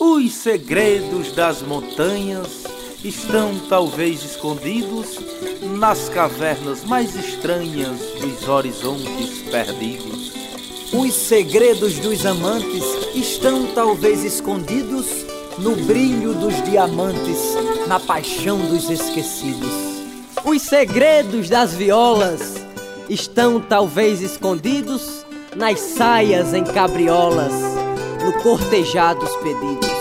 Os segredos das montanhas estão talvez escondidos nas cavernas mais estranhas dos horizontes perdidos. Os segredos dos amantes estão talvez escondidos no brilho dos diamantes, na paixão dos esquecidos. Os segredos das violas estão talvez escondidos nas saias em cabriolas, no cortejar dos pedidos.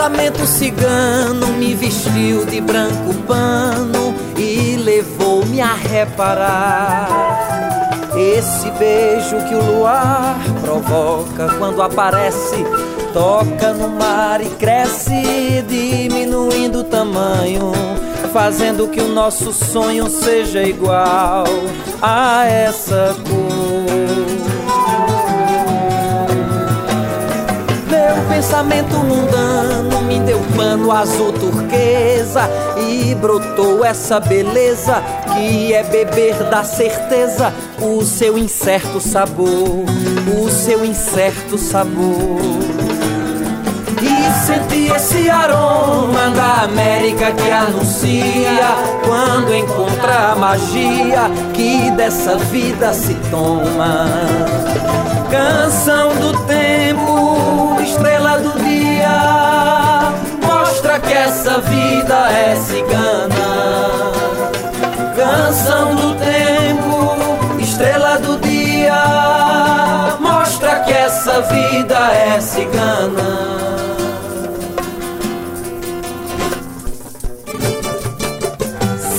Pensamento cigano me vestiu de branco pano e levou-me a reparar esse beijo que o luar provoca quando aparece, toca no mar e cresce, diminuindo o tamanho, fazendo que o nosso sonho seja igual a essa cor. Pensamento mundano me deu pano azul turquesa e brotou essa beleza que é beber da certeza o seu incerto sabor, o seu incerto sabor. E senti esse aroma da América que anuncia quando encontra a magia que dessa vida se toma. Canção do tempo, é cigana. Canção do tempo, estrela do dia, mostra que essa vida é cigana.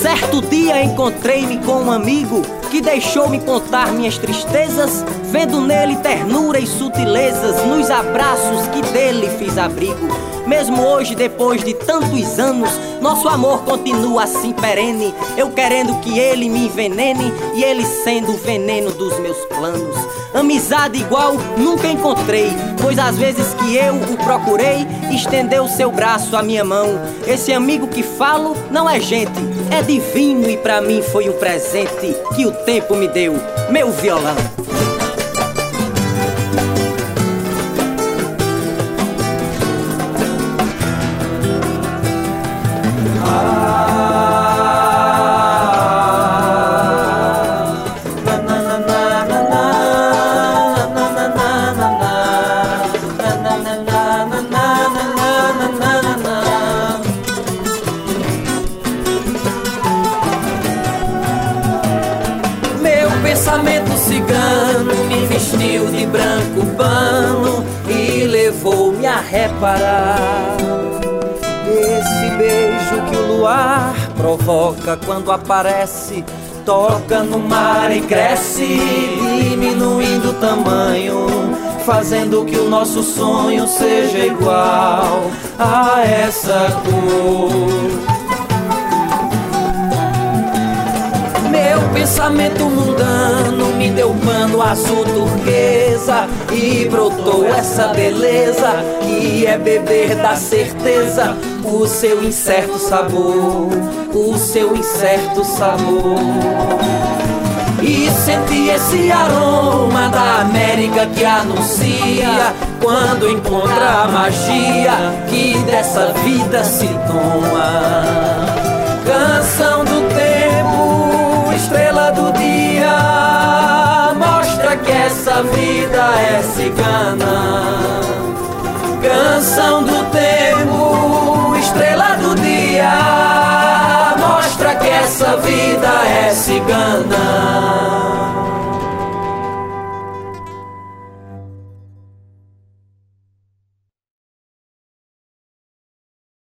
Certo dia encontrei-me com um amigo que deixou-me contar minhas tristezas, vendo nele ternura e sutilezas, nos abraços que dele fiz abrigo. Mesmo hoje, depois de tantos anos, nosso amor continua assim perene. Eu querendo que ele me envenene e ele sendo o veneno dos meus planos. Amizade igual nunca encontrei, pois às vezes que eu o procurei, estendeu seu braço à minha mão. Esse amigo que falo não é gente, é divino e para mim foi um presente que o tempo me deu, meu violão. Pensamento cigano me vestiu de branco pano e levou-me a reparar esse beijo que o luar provoca quando aparece. Toca no mar e cresce, diminuindo o tamanho, fazendo que o nosso sonho seja igual a essa cor. Pensamento mundano me deu pano azul turquesa e brotou essa beleza que é beber da certeza o seu incerto sabor, o seu incerto sabor. E senti esse aroma da América que anuncia quando encontra a magia que dessa vida se toma. Canção do